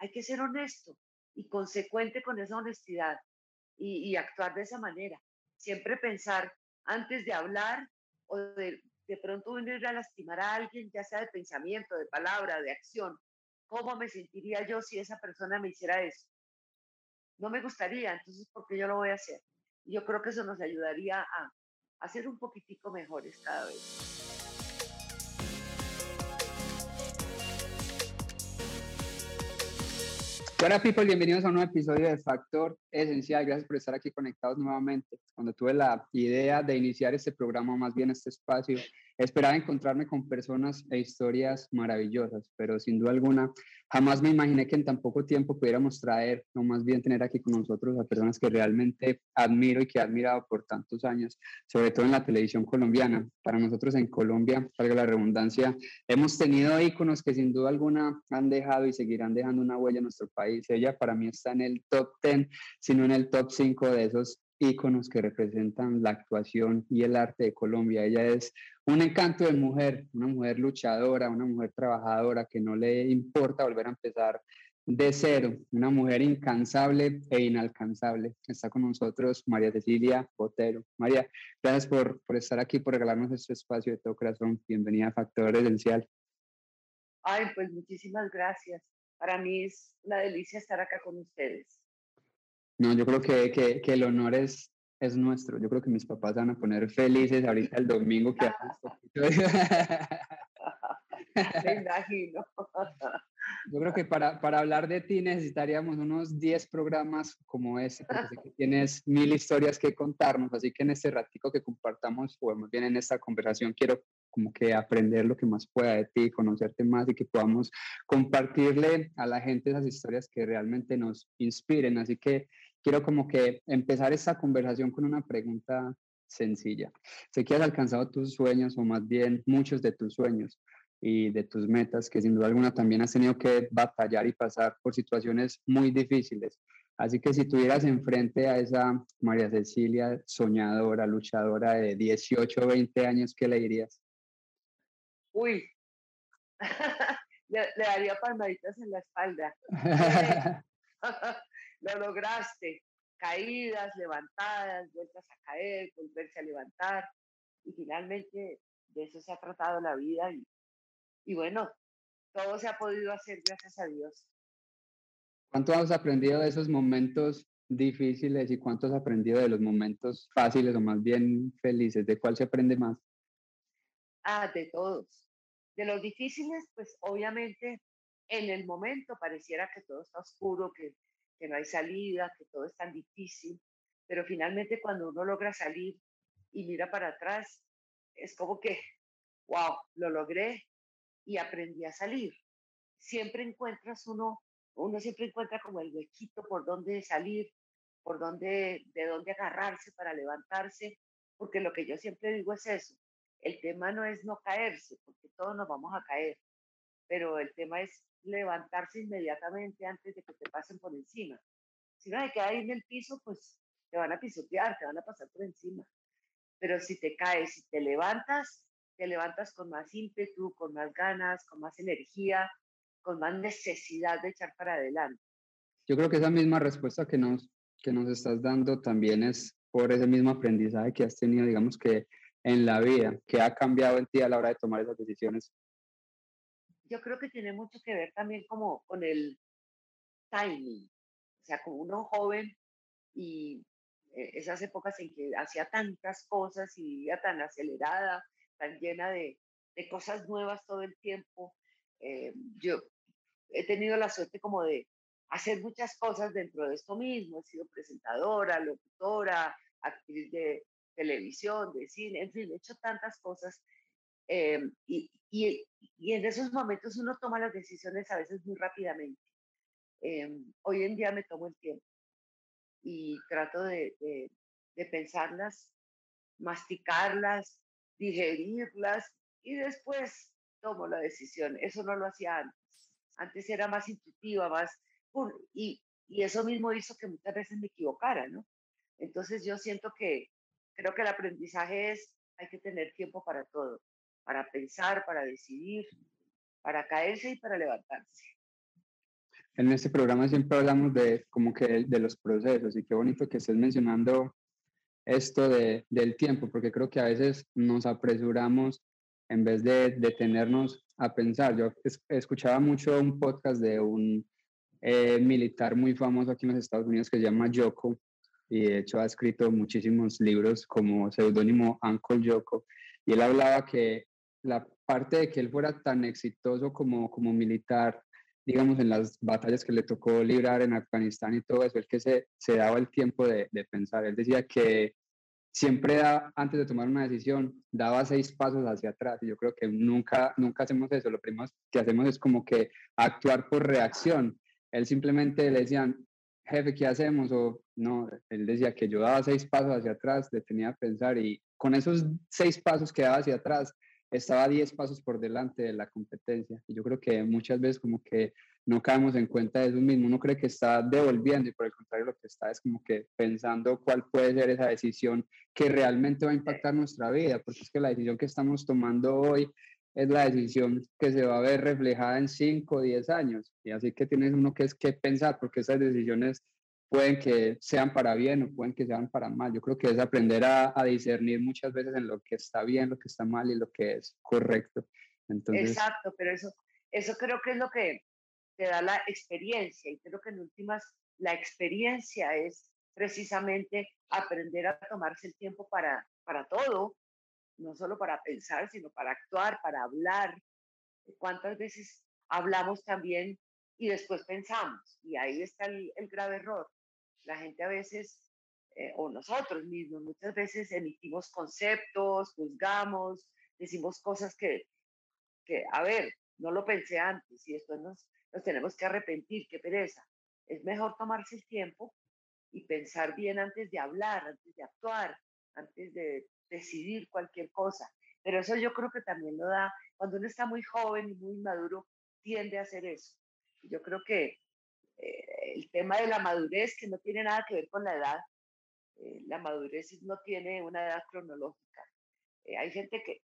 hay que ser honesto y consecuente con esa honestidad y, actuar de esa manera. Siempre pensar antes de hablar o de, pronto venir a lastimar a alguien, ya sea de pensamiento, de palabra, de acción. ¿Cómo me sentiría yo si esa persona me hiciera eso? No me gustaría, entonces, ¿por qué yo lo voy a hacer? Yo creo que eso nos ayudaría a, a ser un poquitico mejores cada vez. Hola people, bienvenidos a un nuevo episodio de Factor Esencial. Gracias por estar aquí conectados nuevamente. Cuando tuve la idea de iniciar este programa, más bien este espacio, Esperaba encontrarme con personas e historias maravillosas, pero sin duda alguna jamás me imaginé que en tan poco tiempo pudiéramos traer, o más bien tener aquí con nosotros a personas que realmente admiro y que he admirado por tantos años, sobre todo en la televisión colombiana. Para nosotros en Colombia, salga la redundancia, hemos tenido íconos que sin duda alguna han dejado y seguirán dejando una huella en nuestro país. Ella para mí está en el top 10, sino en el top 5 de esos íconos que representan la actuación y el arte de Colombia. Ella es un encanto de mujer, una mujer luchadora, una mujer trabajadora que no le importa volver a empezar de cero, una mujer incansable e inalcanzable. Está con nosotros María Cecilia Botero. María, gracias por, por estar aquí, por regalarnos este espacio de todo corazón. Bienvenida a Factor Esencial. Ay, pues muchísimas gracias. Para mí es una delicia estar acá con ustedes. No, yo creo que, que, que, el honor es, es nuestro. Yo creo que mis papás van a poner felices ahorita el domingo que Me imagino. Yo creo que para, para hablar de ti necesitaríamos unos 10 programas como ese, porque sé que tienes mil historias que contarnos, así que en este ratico que compartamos, o más bien en esta conversación, quiero como que aprender lo que más pueda de ti, conocerte más y que podamos compartirle a la gente esas historias que realmente nos inspiren. Así que quiero como que empezar esta conversación con una pregunta sencilla. Sé que has alcanzado tus sueños o más bien muchos de tus sueños y de tus metas, que sin duda alguna también has tenido que batallar y pasar por situaciones muy difíciles. Así que si tuvieras enfrente a esa María Cecilia soñadora, luchadora de 18 o 20 años, ¿qué le dirías? Uy, le, le, daría palmaditas en la espalda. lo lograste. Caídas, levantadas, vueltas a caer, volverse a levantar. Y finalmente de eso se ha tratado la vida. Y, y bueno, todo se ha podido hacer gracias a Dios. ¿Cuánto has aprendido de esos momentos difíciles y cuánto has aprendido de los momentos fáciles o más bien felices? ¿De cuál se aprende más? Ah, de todos. De los difíciles, pues obviamente en el momento pareciera que todo está oscuro, que que no hay salida, que todo es tan difícil, pero finalmente cuando uno logra salir y mira para atrás, es como que, wow, lo logré y aprendí a salir. Siempre encuentras uno, uno siempre encuentra como el huequito por donde salir, por dónde, de dónde agarrarse para levantarse, porque lo que yo siempre digo es eso, el tema no es no caerse, porque todos nos vamos a caer, pero el tema es levantarse inmediatamente antes de que te pasen por encima. Si no te quedas ahí en el piso, pues te van a pisotear, te van a pasar por encima. Pero si te caes, si te levantas, te levantas con más ímpetu, con más ganas, con más energía, con más necesidad de echar para adelante. Yo creo que esa misma respuesta que nos, que nos estás dando también es por ese mismo aprendizaje que has tenido, digamos que en la vida, que ha cambiado en ti a la hora de tomar esas decisiones yo creo que tiene mucho que ver también como con el timing, o sea, como uno joven y eh, esas épocas en que hacía tantas cosas y vivía tan acelerada, tan llena de, de cosas nuevas todo el tiempo. Eh, yo he tenido la suerte como de hacer muchas cosas dentro de esto mismo. He sido presentadora, locutora, actriz de televisión, de cine, en fin, he hecho tantas cosas Em, y, y, y, en esos momentos uno toma las decisiones a veces muy rápidamente. Em, hoy en día me tomo el tiempo y trato de, de, de pensarlas, masticarlas, digerirlas y después tomo la decisión. Eso no lo hacía antes. Antes era más intuitiva, más... Y, y eso mismo hizo que muchas veces me equivocara, ¿no? Entonces yo siento que creo que el aprendizaje es, hay que tener tiempo para todo para pensar, para decidir, para caerse y para levantarse. en este programa siempre hablamos de como que de los procesos y qué bonito que estés mencionando esto de, del tiempo, porque creo que a veces nos apresuramos en vez de detenernos a pensar. Yo escuchaba mucho un podcast de un eh, militar muy famoso aquí en los Estados Unidos que se llama Yoko y de hecho ha escrito muchísimos libros como seudónimo Uncle Yoko y él hablaba que la parte de que él fuera tan exitoso como, como militar, digamos, en las batallas que le tocó librar en Afganistán y todo eso, el que se, se daba el tiempo de, de pensar. Él decía que siempre da, antes de tomar una decisión, daba seis pasos hacia atrás. Y yo creo que nunca, nunca hacemos eso. Lo primero que hacemos es como que actuar por reacción. Él simplemente le decían, jefe, ¿qué hacemos? O no, él decía que yo daba seis pasos hacia atrás, detenía a pensar y con esos seis pasos que daba hacia atrás, estaba diez pasos por delante de la competencia. Y yo creo que muchas veces como que no caemos en cuenta de eso mismo. Uno cree que está devolviendo y por el contrario lo que está es como que pensando cuál puede ser esa decisión que realmente va a impactar nuestra vida, porque es que la decisión que estamos tomando hoy es la decisión que se va a ver reflejada en 5 o 10 años. Y así que tienes uno que es que pensar, porque esas decisiones pueden que sean para bien o pueden que sean para mal. Yo creo que es aprender a, a discernir muchas veces en lo que está bien, lo que está mal y lo que es correcto. Entonces, Exacto, pero eso, eso creo que es lo que te da la experiencia y creo que en últimas la experiencia es precisamente aprender a tomarse el tiempo para, para todo, no solo para pensar, sino para actuar, para hablar. ¿Cuántas veces hablamos también y después pensamos? Y ahí está el, grave error. La gente a veces, eh, o nosotros mismos, muchas veces emitimos conceptos, juzgamos, decimos cosas que, que, a ver, no lo pensé antes y esto nos nos tenemos que arrepentir, qué pereza. Es mejor tomarse el tiempo y pensar bien antes de hablar, antes de actuar, antes de decidir cualquier cosa. Pero eso yo creo que también lo da, cuando uno está muy joven y muy maduro, tiende a hacer eso. Yo creo que eh, el tema de la madurez, que no tiene nada que ver con la edad, eh, la madurez no tiene una edad cronológica. Eh, hay gente que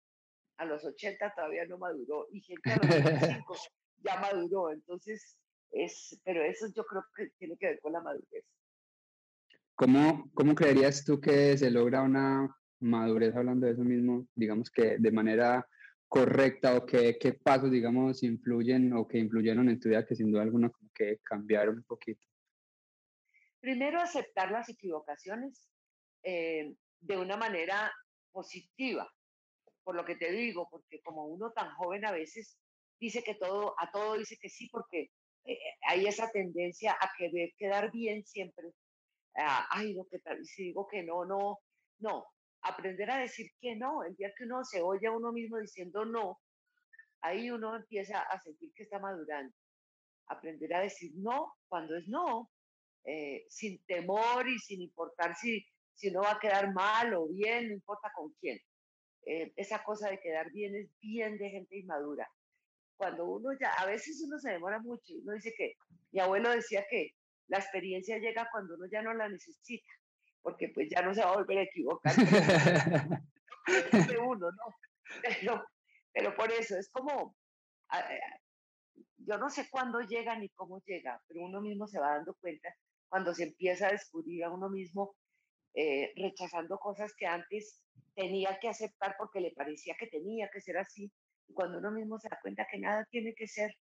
a los 80 todavía no maduró y gente a los 25 ya maduró. Entonces, es, pero eso yo creo que tiene que ver con la madurez. ¿Cómo, ¿Cómo creerías tú que se logra una madurez hablando de eso mismo, digamos que de manera correcta o qué, qué pasos, digamos, influyen o que influyeron en tu vida que sin duda alguna como que cambiaron un poquito? Primero, aceptar las equivocaciones eh, de una manera positiva, por lo que te digo, porque como uno tan joven a veces dice que todo, a todo dice que sí, porque eh, hay esa tendencia a querer quedar bien siempre. Ah, ay, no, que tal, si digo que no, no, no. Aprender a decir que no, el día que uno se oye a uno mismo diciendo no, ahí uno empieza a sentir que está madurando. Aprender a decir no cuando es no, eh, sin temor y sin importar si, si uno va a quedar mal o bien, no importa con quién. Eh, esa cosa de quedar bien es bien de gente inmadura cuando uno ya, a veces uno se demora mucho, uno dice que, mi abuelo decía que la experiencia llega cuando uno ya no la necesita, porque pues ya no se va a volver a equivocar. de uno, ¿no? Pero, pero por eso es como, yo no sé cuándo llega ni cómo llega, pero uno mismo se va dando cuenta cuando se empieza a descubrir a uno mismo eh, rechazando cosas que antes tenía que aceptar porque le parecía que tenía que ser así cuando uno mismo se da cuenta que nada tiene que ser,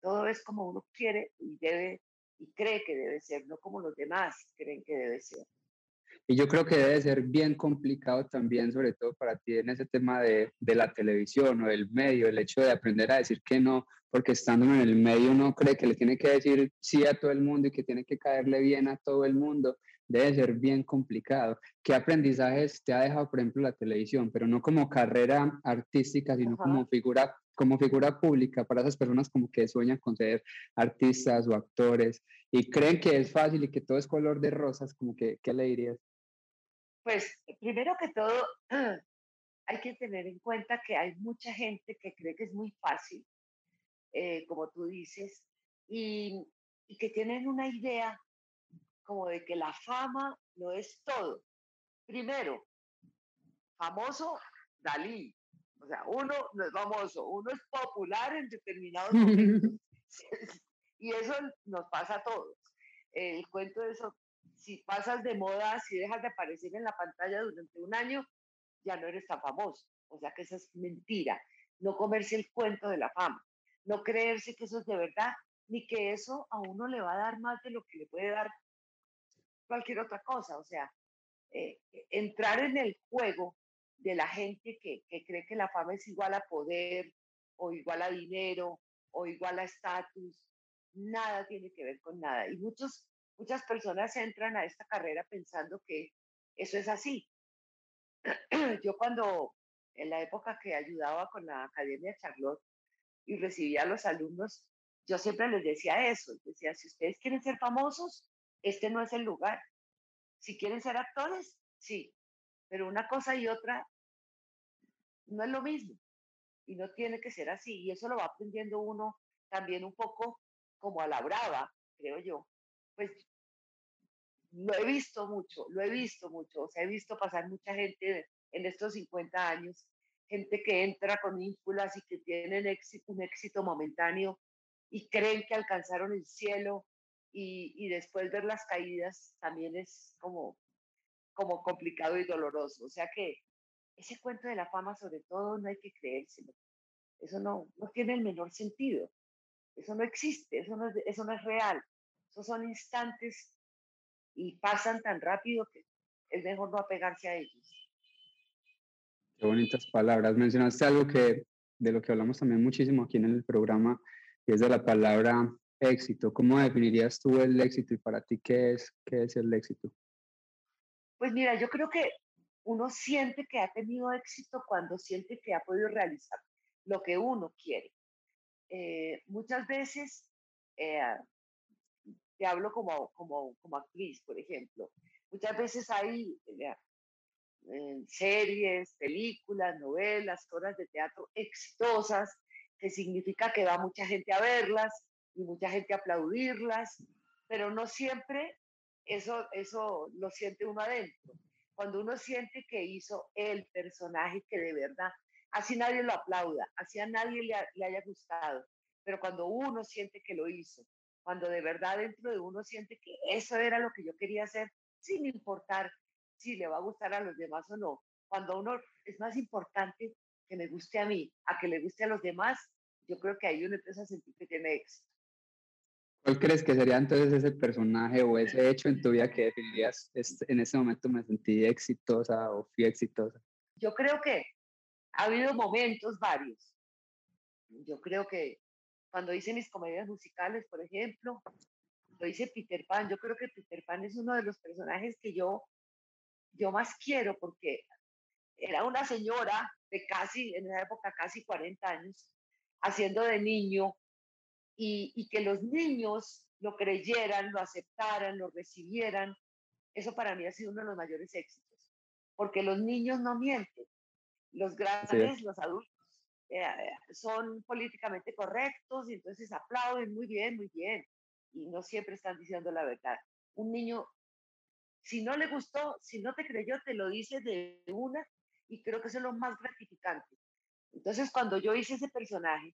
todo es como uno quiere y debe y cree que debe ser, no como los demás creen que debe ser. Y yo creo que debe ser bien complicado también, sobre todo para ti en ese tema de, de, la televisión o del medio, el hecho de aprender a decir que no, porque estando en el medio uno cree que le tiene que decir sí a todo el mundo y que tiene que caerle bien a todo el mundo debe ser bien complicado. ¿Qué aprendizajes te ha dejado, por ejemplo, la televisión, pero no como carrera artística, sino como figura, como figura pública para esas personas como que sueñan con ser artistas o actores y creen que es fácil y que todo es color de rosas, como que, ¿qué le dirías? Pues primero que todo, hay que tener en cuenta que hay mucha gente que cree que es muy fácil, eh, como tú dices, y, y que tienen una idea como de que la fama no es todo. Primero, famoso Dalí. O sea, uno no es famoso, uno es popular en determinados momentos. Y eso nos pasa a todos. El cuento de eso, si pasas de moda, si dejas de aparecer en la pantalla durante un año, ya no eres tan famoso. O sea que esa es mentira. No comerse el cuento de la fama. No creerse que eso es de verdad, ni que eso a uno le va a dar más de lo que le puede dar cualquier otra cosa. O sea, eh, entrar en el juego de la gente que, que cree que la fama es igual a poder o igual a dinero o igual a estatus, nada tiene que ver con nada. Y muchos, muchas personas entran a esta carrera pensando que eso es así. Yo cuando, en la época que ayudaba con la Academia Charlotte y recibía a los alumnos, yo siempre les decía eso, decía, si ustedes quieren ser famosos, este no es el lugar. Si quieren ser actores, sí, pero una cosa y otra no es lo mismo y no tiene que ser así. Y eso lo va aprendiendo uno también un poco como a la brava, creo yo. Pues lo he visto mucho, lo he visto mucho, o sea, he visto pasar mucha gente en estos 50 años, gente que entra con ínfulas y que tienen éxito, un éxito momentáneo y creen que alcanzaron el cielo y, y después ver las caídas también es como, como complicado y doloroso. O sea que ese cuento de la fama, sobre todo, no hay que creérselo. Eso no, no tiene el menor sentido. Eso no existe, eso no, es, eso no es real. Esos son instantes y pasan tan rápido que es mejor no apegarse a ellos. Qué bonitas palabras. Mencionaste algo que de lo que hablamos también muchísimo aquí en el programa, y es de la palabra éxito. ¿Cómo definirías tú el éxito y para ti qué es, qué es el éxito? Pues mira, yo creo que uno siente que ha tenido éxito cuando siente que ha podido realizar lo que uno quiere. Eh, muchas veces, eh, te hablo como, como, como, actriz, por ejemplo, muchas veces hay eh, series, películas, novelas, obras de teatro exitosas, que significa que va mucha gente a verlas y mucha gente a aplaudirlas, pero no siempre eso, eso lo siente uno adentro. Cuando uno siente que hizo el personaje que de verdad, así nadie lo aplauda, así a nadie le, haya gustado, pero cuando uno siente que lo hizo, cuando de verdad dentro de uno siente que eso era lo que yo quería hacer, sin importar si le va a gustar a los demás o no, cuando uno es más importante que me guste a mí, a que le guste a los demás, yo creo que ahí uno empieza a sentir que tiene éxito. ¿Cuál crees que sería entonces ese personaje o ese hecho en tu vida que definirías, en ese momento me sentí exitosa o fui exitosa? Yo creo que ha habido momentos varios. Yo creo que cuando hice mis comedias musicales, por ejemplo, lo hice Peter Pan. Yo creo que Peter Pan es uno de los personajes que yo, yo más quiero porque era una señora de casi, en esa época, casi 40 años, haciendo de niño y, que los niños lo creyeran, lo aceptaran, lo recibieran, eso para mí ha sido uno de los mayores éxitos, porque los niños no mienten, los grandes, los adultos, eh, son políticamente correctos y entonces aplauden muy bien, muy bien, y no siempre están diciendo la verdad. Un niño, si no le gustó, si no te creyó, te lo dice de una, y creo que eso es lo más gratificante. Entonces, cuando yo hice ese personaje,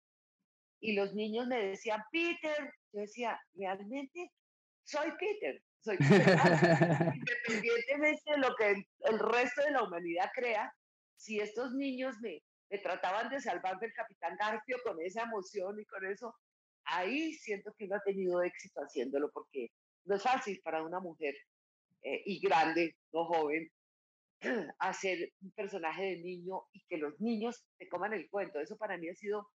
y los niños me decían, Peter, yo decía, realmente soy Peter, soy Peter Independientemente de lo que el, resto de la humanidad crea, si estos niños me, me trataban de salvar del capitán Garfio con esa emoción y con eso, ahí siento que uno ha tenido éxito haciéndolo, porque no es fácil para una mujer eh, y grande, no joven, hacer un personaje de niño y que los niños te coman el cuento. Eso para mí ha sido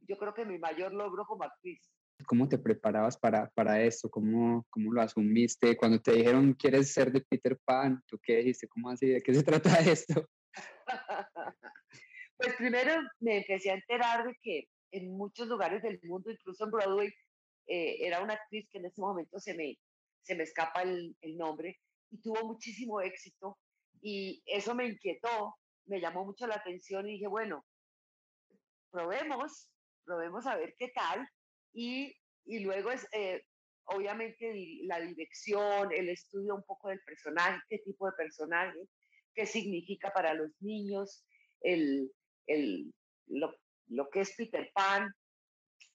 yo creo que mi mayor logro como actriz. ¿Cómo te preparabas para, para esto? ¿Cómo, ¿Cómo lo asumiste? Cuando te dijeron, ¿quieres ser de Peter Pan? ¿Tú qué dijiste? ¿Cómo así? ¿De qué se trata esto? pues primero me empecé a enterar de que en muchos lugares del mundo, incluso en Broadway, eh, era una actriz que en ese momento se me, se me escapa el, nombre y tuvo muchísimo éxito y eso me inquietó, me llamó mucho la atención y dije, bueno, probemos probemos a ver qué tal. Y, y luego es, eh, obviamente, la dirección, el estudio un poco del personaje, qué tipo de personaje, qué significa para los niños, el, el, lo, lo que es Peter Pan.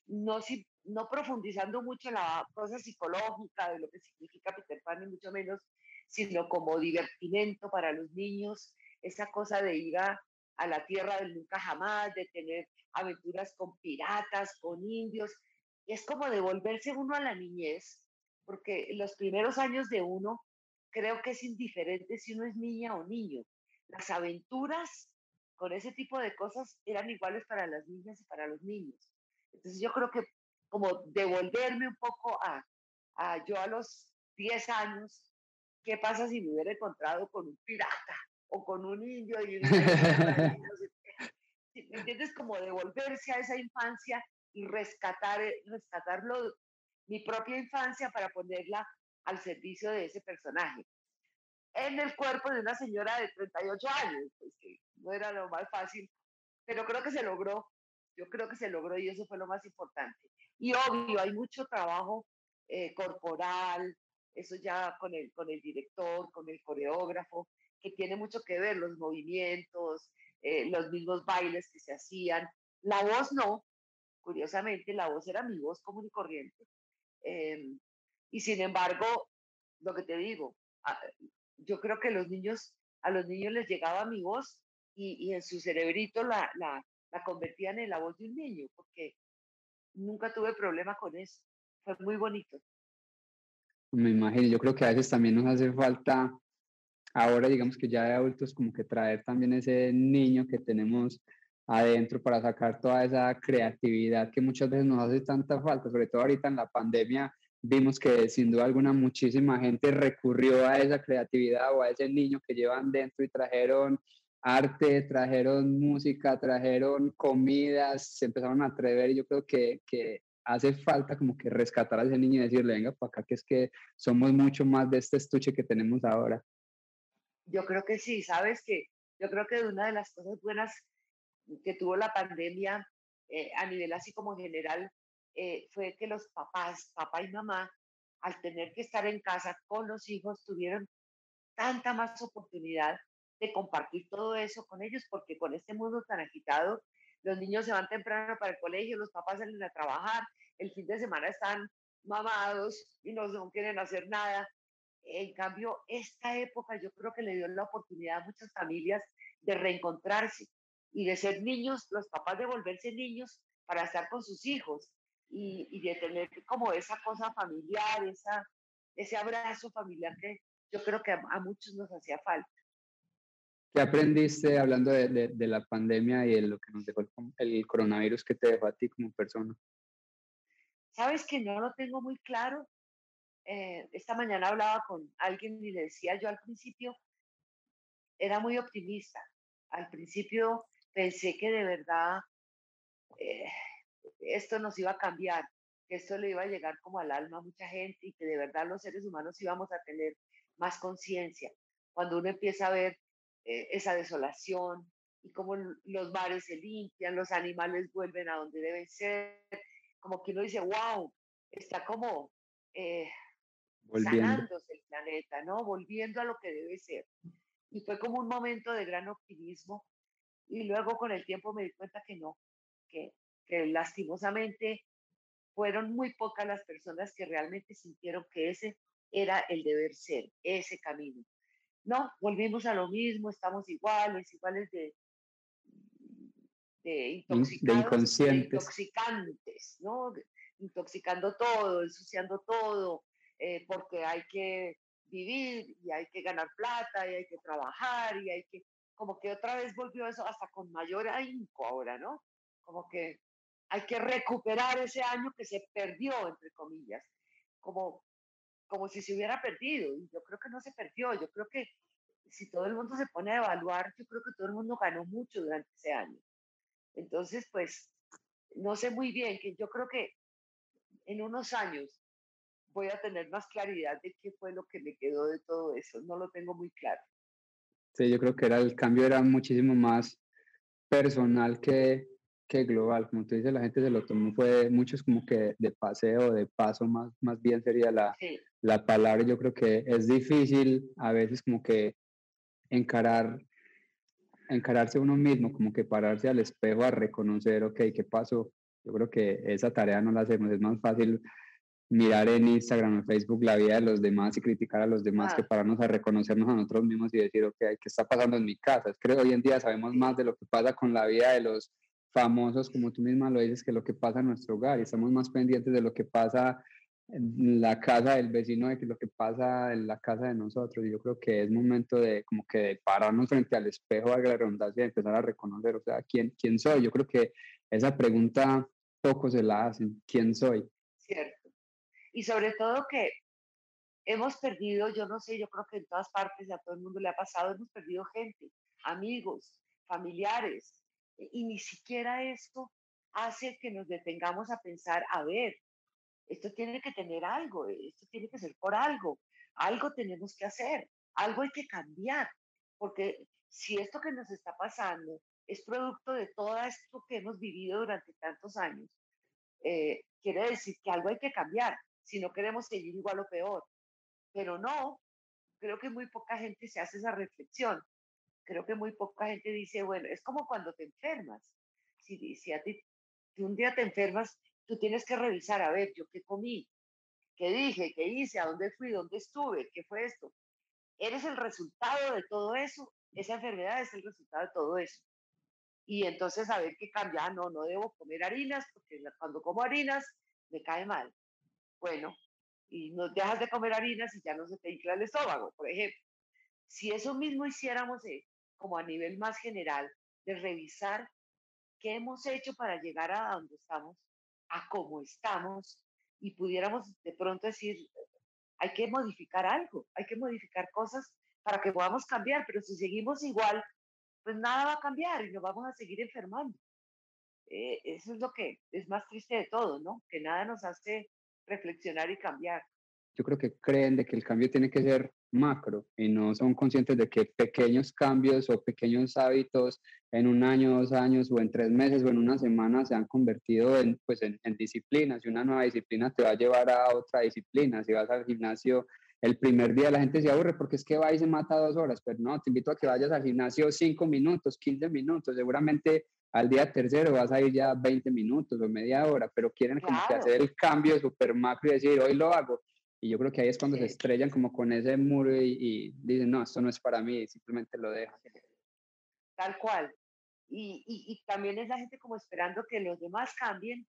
No, no profundizando mucho en la cosa psicológica de lo que significa Peter Pan, ni mucho menos, sino como divertimento para los niños, esa cosa de ir a, la tierra del nunca jamás, de tener aventuras con piratas, con indios, es como devolverse uno a la niñez, porque los primeros años de uno creo que es indiferente si uno es niña o niño. Las aventuras con ese tipo de cosas eran iguales para las niñas y para los niños. Entonces yo creo que como devolverme un poco a, a yo a los 10 años, ¿qué pasa si me hubiera encontrado con un pirata o con un indio? Y ¿Me entiendes? Como devolverse a esa infancia y rescatar, eh, rescatarlo, mi propia infancia para ponerla al servicio de ese personaje. En el cuerpo de una señora de 38 años, pues que no era lo más fácil, pero creo que se logró, yo creo que se logró y eso fue lo más importante. Y obvio, hay mucho trabajo eh, corporal, eso ya con el, con el director, con el coreógrafo, que tiene mucho que ver, los movimientos, eh, los mismos bailes que se hacían. La voz no, curiosamente, la voz era mi voz común y corriente. Em, y sin embargo, lo que te digo, ah, yo creo que los niños, a los niños les llegaba mi voz y, y en su cerebrito la, la, la convertían en la voz de un niño, porque nunca tuve problema con eso. Fue muy bonito. Me imagino, yo creo que a veces también nos hace falta, ahora digamos que ya de adultos, como que traer también ese niño que tenemos adentro para sacar toda esa creatividad que muchas veces nos hace tanta falta, sobre todo ahorita en la pandemia, vimos que sin duda alguna muchísima gente recurrió a esa creatividad o a ese niño que llevan dentro y trajeron arte, trajeron música, trajeron comidas, se empezaron a atrever y yo creo que, que hace falta como que rescatar a ese niño y decirle, venga para acá, que es que somos mucho más de este estuche que tenemos ahora. Yo creo que sí, sabes que yo creo que una de las cosas buenas que tuvo la pandemia eh, a nivel así como general eh, fue que los papás, papá y mamá, al tener que estar en casa con los hijos, tuvieron tanta más oportunidad de compartir todo eso con ellos, porque con este mundo tan agitado, los niños se van temprano para el colegio, los papás salen a trabajar, el fin de semana están mamados y no, no quieren hacer nada. En cambio, esta época yo creo que le dio la oportunidad a muchas familias de reencontrarse y de ser niños, los papás de volverse niños para estar con sus hijos y, y de tener como esa cosa familiar, esa, ese abrazo familiar que yo creo que a, a muchos nos hacía falta. ¿Qué aprendiste hablando de, de, de, la pandemia y de lo que nos dejó el, el, coronavirus que te dejó a ti como persona? Sabes que no lo tengo muy claro. Eh, esta mañana hablaba con alguien y le decía yo al principio, era muy optimista. Al principio pensé que de verdad eh, esto nos iba a cambiar, que esto le iba a llegar como al alma a mucha gente y que de verdad los seres humanos íbamos a tener más conciencia. Cuando uno empieza a ver eh, esa desolación y cómo los mares se limpian, los animales vuelven a donde deben ser, como que uno dice, wow, está como eh, sanándose el planeta, ¿no? Volviendo a lo que debe ser. Y fue como un momento de gran optimismo y luego con el tiempo me di cuenta que no, que, que lastimosamente fueron muy pocas las personas que realmente sintieron que ese era el deber ser, ese camino. No, volvimos a lo mismo, estamos iguales, iguales de, de intoxicados, de, de intoxicantes, ¿no? Intoxicando todo, ensuciando todo, eh, porque hay que vivir y hay que ganar plata y hay que trabajar y hay que, como que otra vez volvió eso hasta con mayor ahínco ahora, ¿no? Como que hay que recuperar ese año que se perdió, entre comillas, como como si se hubiera perdido. Y yo creo que no se perdió. Yo creo que si todo el mundo se pone a evaluar, yo creo que todo el mundo ganó mucho durante ese año. Entonces, pues, no sé muy bien, que yo creo que en unos años voy a tener más claridad de qué fue lo que me quedó de todo eso. No lo tengo muy claro. Sí, yo creo que era el cambio era muchísimo más personal que, que global, como tú dices, la gente se lo tomó, fue muchos como que de paseo, de paso, más, más bien sería la, sí. la palabra. Yo creo que es difícil a veces como que encarar, encararse uno mismo, como que pararse al espejo a reconocer, ok, ¿qué pasó? Yo creo que esa tarea no la hacemos, es más fácil mirar en Instagram, en Facebook la vida de los demás y criticar a los demás que pararnos a reconocernos a nosotros mismos y decir, ok, ¿qué está pasando en mi casa? Creo que hoy en día sabemos más de lo que pasa con la vida de los famosos, como tú misma lo dices, que lo que pasa en nuestro hogar y estamos más pendientes de lo que pasa en la casa del vecino de que lo que pasa en la casa de nosotros. Y yo creo que es momento de como que de pararnos frente al espejo, a la redundancia, y empezar a reconocer, o sea, ¿quién, quién soy. Yo creo que esa pregunta pocos se la hacen, ¿quién soy? Cierto. Y sobre todo que hemos perdido, yo no sé, yo creo que en todas partes, a todo el mundo le ha pasado, hemos perdido gente, amigos, familiares, y ni siquiera esto hace que nos detengamos a pensar, a ver, esto tiene que tener algo, esto tiene que ser por algo, algo tenemos que hacer, algo hay que cambiar, porque si esto que nos está pasando es producto de todo esto que hemos vivido durante tantos años, eh, quiere decir que algo hay que cambiar, si no queremos seguir igual o peor. Pero no, creo que muy poca gente se hace esa reflexión. Creo que muy poca gente dice, bueno, es como cuando te enfermas. Si, si a ti si un día te enfermas, tú tienes que revisar, a ver, yo qué comí, qué dije, qué hice, a dónde fui, dónde estuve, qué fue esto. Eres el resultado de todo eso, esa enfermedad es el resultado de todo eso. Y entonces a ver qué cambia, ah, no, no debo comer harinas, porque cuando como harinas me cae mal. Bueno, y no dejas de comer harinas y ya no se te infla el estómago, por ejemplo. Si eso mismo hiciéramos eh, como a nivel más general, de revisar qué hemos hecho para llegar a donde estamos, a cómo estamos y pudiéramos de pronto decir, hay que modificar algo, hay que modificar cosas para que podamos cambiar, pero si seguimos igual, pues nada va a cambiar y nos vamos a seguir enfermando. Eh, eso es lo que es más triste de todo, ¿no? Que nada nos hace reflexionar y cambiar yo creo que creen de que el cambio tiene que ser macro y no son conscientes de que pequeños cambios o pequeños hábitos en un año, dos años o en tres meses o en una semana se han convertido en, pues en, disciplinas y una nueva disciplina te va a llevar a otra disciplina. Si vas al gimnasio el primer día la gente se aburre porque es que va y se mata dos horas, pero no, te invito a que vayas al gimnasio cinco minutos, quince minutos, seguramente al día tercero vas a ir ya 20 minutos o media hora, pero quieren como que hacer el cambio super macro y decir, hoy lo hago. Y yo creo que ahí es cuando se estrellan como con ese muro y, dicen, no, esto no es para mí, y simplemente lo dejan. Tal cual. Y, y, también es la gente como esperando que los demás cambien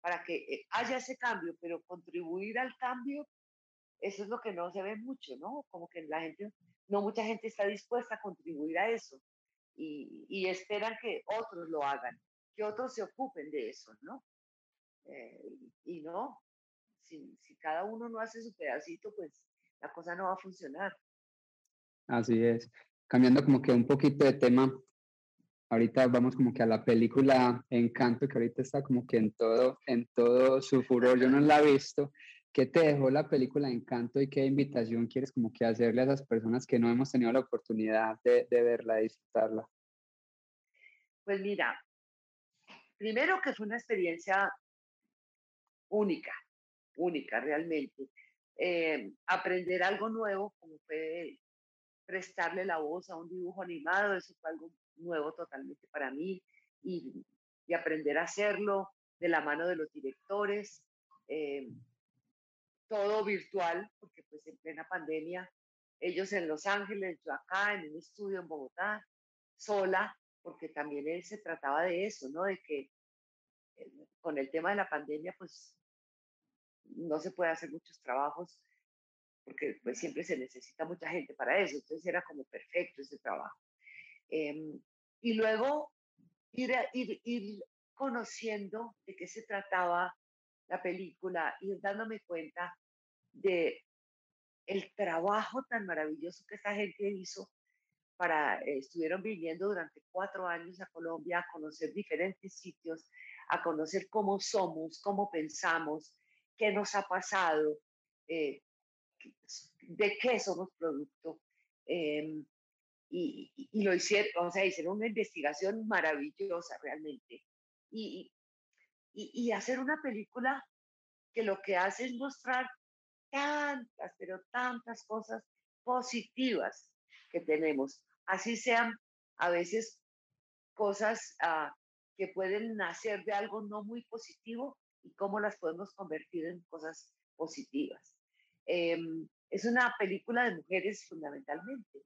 para que eh, haya ese cambio, pero contribuir al cambio, eso es lo que no se ve mucho, ¿no? Como que la gente, no mucha gente está dispuesta a contribuir a eso y, y esperan que otros lo hagan, que otros se ocupen de eso, ¿no? Eh, y no, si, cada uno no hace su pedacito, pues la cosa no va a funcionar. Así es. Cambiando como que un poquito de tema, ahorita vamos como que a la película Encanto, que ahorita está como que en todo, en todo su furor, yo no la he visto. ¿Qué te dejó la película Encanto y qué invitación quieres como que hacerle a esas personas que no hemos tenido la oportunidad de, de verla, de disfrutarla? Pues mira, primero que fue una experiencia única, única realmente. Eh, aprender algo nuevo, como fue prestarle la voz a un dibujo animado, eso fue algo nuevo totalmente para mí, y, y aprender a hacerlo de la mano de los directores, eh, todo virtual, porque pues en plena pandemia, ellos en Los Ángeles, yo acá en un estudio en Bogotá, sola, porque también él se trataba de eso, ¿no? De que eh, con el tema de la pandemia, pues no se puede hacer muchos trabajos porque pues siempre se necesita mucha gente para eso, entonces era como perfecto ese trabajo. Em, y luego ir, ir, ir conociendo de qué se trataba la película, ir dándome cuenta de el trabajo tan maravilloso que esta gente hizo para, eh, estuvieron viviendo durante cuatro años a Colombia a conocer diferentes sitios, a conocer cómo somos, cómo pensamos, qué nos ha pasado, eh, de qué somos producto. Em, y, lo hicieron, o sea, hicieron una investigación maravillosa realmente. Y, y, hacer una película que lo que hace es mostrar tantas, pero tantas cosas positivas que tenemos, así sean a veces cosas ah, que pueden nacer de algo no muy positivo y cómo las podemos convertir en cosas positivas. Em, es una película de mujeres fundamentalmente.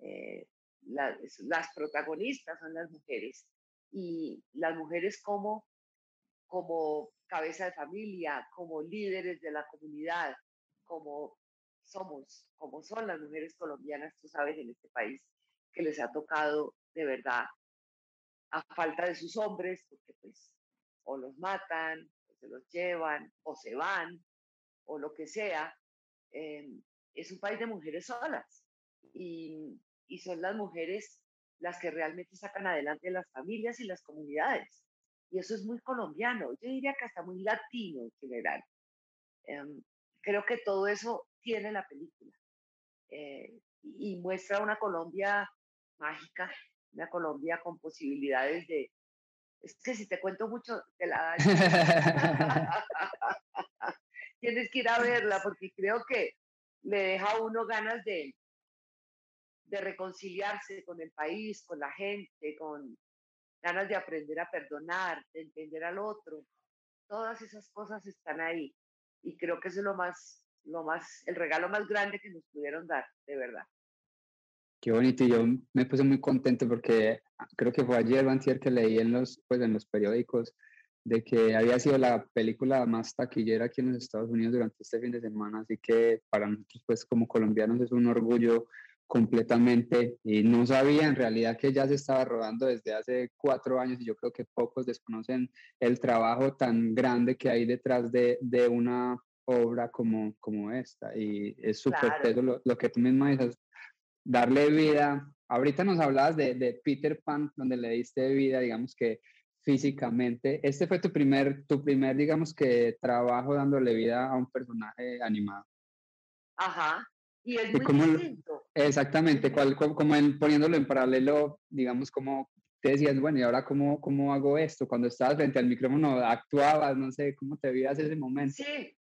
Eh, las protagonistas son las mujeres y las mujeres como, como cabeza de familia, como líderes de la comunidad, como somos, como son las mujeres colombianas, tú sabes, en este país, que les ha tocado de verdad a falta de sus hombres, porque pues o los matan, se los llevan, o se van, o lo que sea, em, es un país de mujeres solas. Y, y son las mujeres las que realmente sacan adelante las familias y las comunidades. Y eso es muy colombiano, yo diría que hasta muy latino en general. Em, creo que todo eso tiene la película eh, y muestra una Colombia mágica, una Colombia con posibilidades de... Es que si te cuento mucho, te la Tienes que ir a verla porque creo que le deja a uno ganas de, de reconciliarse con el país, con la gente, con ganas de aprender a perdonar, de entender al otro. Todas esas cosas están ahí. Y creo que eso es lo más, lo más, el regalo más grande que nos pudieron dar, de verdad. Qué bonito, y yo me puse muy contento porque creo que fue ayer o que leí en los, pues, en los periódicos de que había sido la película más taquillera aquí en los Estados Unidos durante este fin de semana, así que para nosotros pues como colombianos es un orgullo completamente y no sabía en realidad que ya se estaba rodando desde hace cuatro años y yo creo que pocos desconocen el trabajo tan grande que hay detrás de, de una obra como, como esta y es súper lo, lo, que tú misma dices, darle vida. Ahorita nos hablabas de, de, Peter Pan, donde le diste vida, digamos que físicamente. Este fue tu primer, tu primer, digamos que trabajo dándole vida a un personaje animado. Ajá. Y es muy distinto. Exactamente, cual, como en, poniéndolo en paralelo, digamos, como te decías, bueno, ¿y ahora cómo, cómo hago esto? Cuando estabas frente al micrófono, actuabas, no sé, ¿cómo te vivías ese momento? Sí,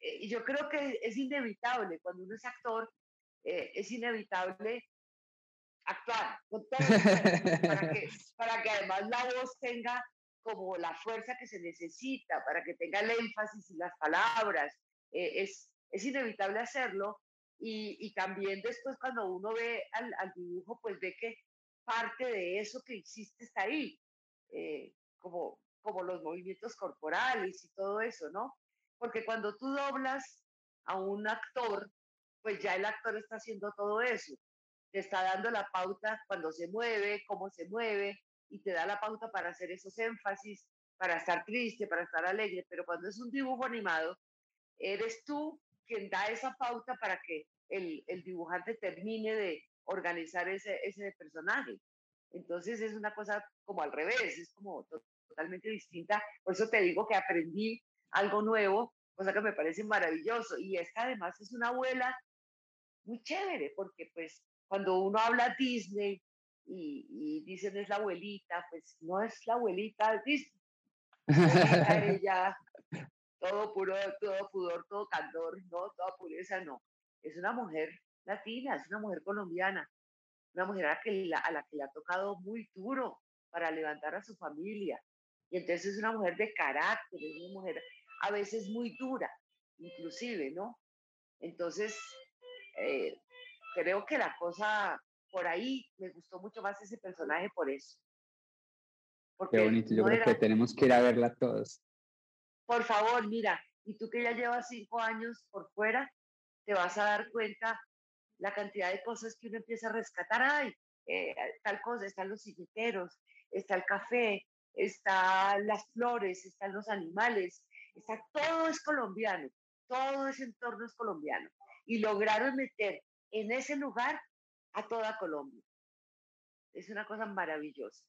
eh, yo creo que es inevitable, cuando uno es actor, eh, es inevitable actuar con todo para, que, para que además la voz tenga como la fuerza que se necesita, para que tenga el énfasis y las palabras. Eh, es, es inevitable hacerlo, y, también después cuando uno ve al, dibujo, pues ve que parte de eso que existe está ahí, eh, como, como los movimientos corporales y todo eso, ¿no? Porque cuando tú doblas a un actor, pues ya el actor está haciendo todo eso. Te está dando la pauta cuando se mueve, cómo se mueve, y te da la pauta para hacer esos énfasis, para estar triste, para estar alegre. Pero cuando es un dibujo animado, eres tú quien da esa pauta para que el, el dibujante termine de organizar ese, ese personaje. Entonces es una cosa como al revés, es como totalmente distinta. Por eso te digo que aprendí algo nuevo, cosa que me parece maravilloso. Y esta además es una abuela muy chévere, porque pues cuando uno habla Disney y, y dicen es la abuelita, pues no es la abuelita Disney. ella, todo puro, todo pudor, todo candor, no, toda pureza, no es una mujer latina, es una mujer colombiana, una mujer a, que a la que le ha tocado muy duro para levantar a su familia. Y entonces es una mujer de carácter, es una mujer a veces muy dura, inclusive, ¿no? Entonces, eh, creo que la cosa por ahí me gustó mucho más ese personaje por eso. Qué bonito, yo creo que tenemos que ir a verla todos. Por favor, mira, y tú que ya llevas cinco años por fuera, te vas a dar cuenta la cantidad de cosas que uno empieza a rescatar. Ay, eh, tal cosa, están los silleteros, está el café, están las flores, están los animales, está, todo es colombiano, todo ese entorno es colombiano. Y lograron meter en ese lugar a toda Colombia. Es una cosa maravillosa.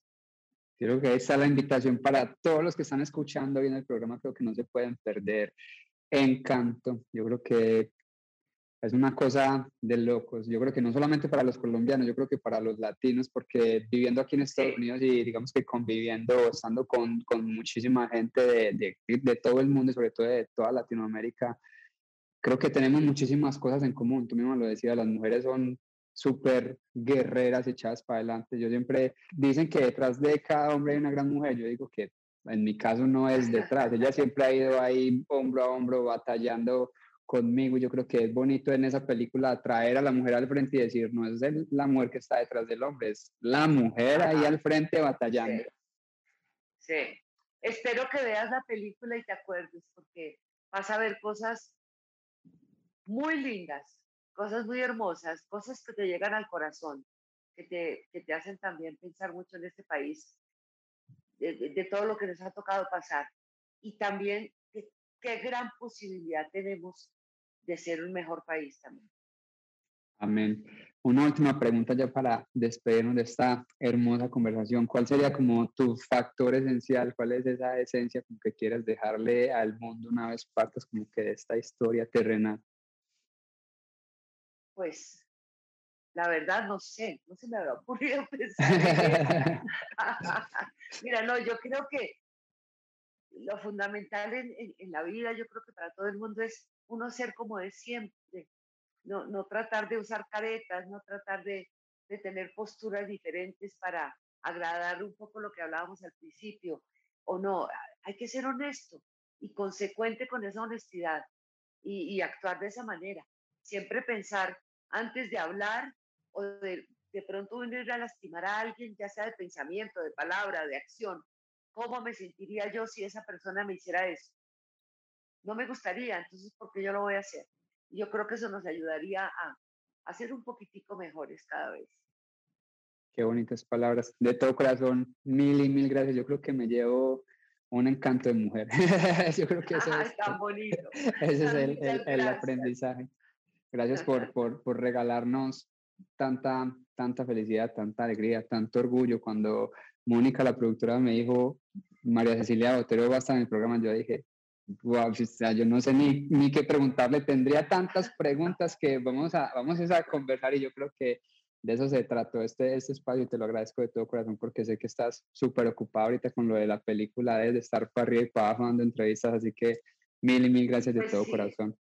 Creo que ahí está la invitación para todos los que están escuchando hoy en el programa, creo que no se pueden perder. Encanto. Yo creo que es una cosa de locos. Yo creo que no solamente para los colombianos, yo creo que para los latinos, porque viviendo aquí en Estados Unidos y digamos que conviviendo, estando con, con muchísima gente de, de, de, todo el mundo y sobre todo de toda Latinoamérica, creo que tenemos muchísimas cosas en común. Tú mismo lo decías, las mujeres son súper guerreras echadas para adelante. Yo siempre, dicen que detrás de cada hombre hay una gran mujer, yo digo que en mi caso no es detrás, ella siempre ha ido ahí hombro a hombro batallando conmigo. Yo creo que es bonito en esa película traer a la mujer al frente y decir, no es la mujer que está detrás del hombre, es la mujer ahí al frente batallando. Sí. Espero que veas la película y te acuerdes, porque vas a ver cosas muy lindas, cosas muy hermosas, cosas que te llegan al corazón, que te, que te hacen también pensar mucho en este país, de, de todo lo que nos ha tocado pasar. Y también qué gran posibilidad tenemos de ser un mejor país también. Amén. Una última pregunta ya para despedirnos de esta hermosa conversación. ¿Cuál sería como tu factor esencial? ¿Cuál es esa esencia que quieras dejarle al mundo una vez partas como que de esta historia terrenal? Pues la verdad no sé, no se me había ocurrido pensar. Mira, no, yo creo que lo fundamental en, la vida, yo creo que para todo el mundo es uno ser como de siempre, no, no tratar de usar caretas, no tratar de, de tener posturas diferentes para agradar un poco lo que hablábamos al principio, o no, hay que ser honesto y consecuente con esa honestidad y, y actuar de esa manera. Siempre pensar antes de hablar o de, de pronto venir a lastimar a alguien, ya sea de pensamiento, de palabra, de acción, ¿cómo me sentiría yo si esa persona me hiciera eso? No me gustaría, entonces, ¿por qué yo lo voy a hacer? Yo creo que eso nos ayudaría a, a ser un poquitico mejores cada vez. Qué bonitas palabras. De todo corazón, mil y mil gracias. Yo creo que me llevo un encanto de mujer. yo creo que eso es, tan bonito. Ese es el, el, el, aprendizaje. Gracias por, por, por regalarnos tanta, tanta felicidad, tanta alegría, tanto orgullo cuando Mónica, la productora, me dijo, María Cecilia Botero va a estar en el programa. Yo dije, wow, yo no sé ni, ni qué preguntarle. Tendría tantas preguntas que vamos a, vamos a conversar y yo creo que de eso se trató este, este espacio y te lo agradezco de todo corazón porque sé que estás súper ocupado ahorita con lo de la película, de estar para arriba y para abajo dando entrevistas, así que mil y mil gracias de pues todo corazón.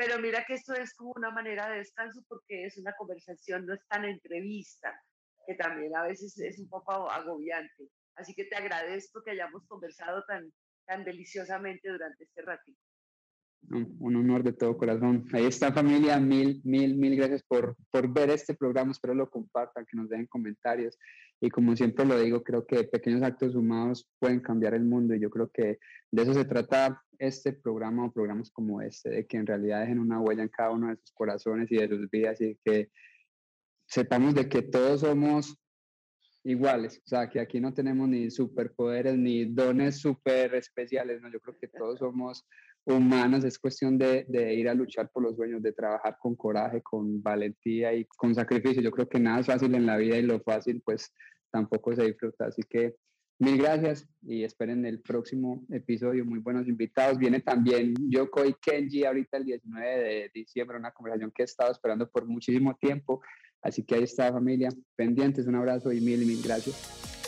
Pero mira que esto es como una manera de descanso porque es una conversación, no es tan entrevista que también a veces es un poco agobiante. Así que te agradezco que hayamos conversado tan, tan deliciosamente durante este ratito. Un honor de todo corazón. Ahí está familia, mil, mil, mil gracias por, por ver este programa. Espero lo compartan, que nos den comentarios. Y como siempre lo digo, creo que pequeños actos humanos pueden cambiar el mundo y yo creo que de eso se trata este programa o programas como este, de que en realidad dejen una huella en cada uno de sus corazones y de sus vidas y que sepamos de que todos somos iguales, o sea, que aquí no tenemos ni superpoderes ni dones super especiales, ¿no? Yo creo que todos somos humanos, es cuestión de, de, ir a luchar por los sueños, de trabajar con coraje, con valentía y con sacrificio. Yo creo que nada es fácil en la vida y lo fácil pues tampoco se disfruta, así que mil gracias y esperen el próximo episodio, muy buenos invitados. Viene también Yoko y Kenji ahorita el 19 de diciembre, una conversación que he estado esperando por muchísimo tiempo Así que ahí está familia, pendientes, un abrazo y mil y mil gracias.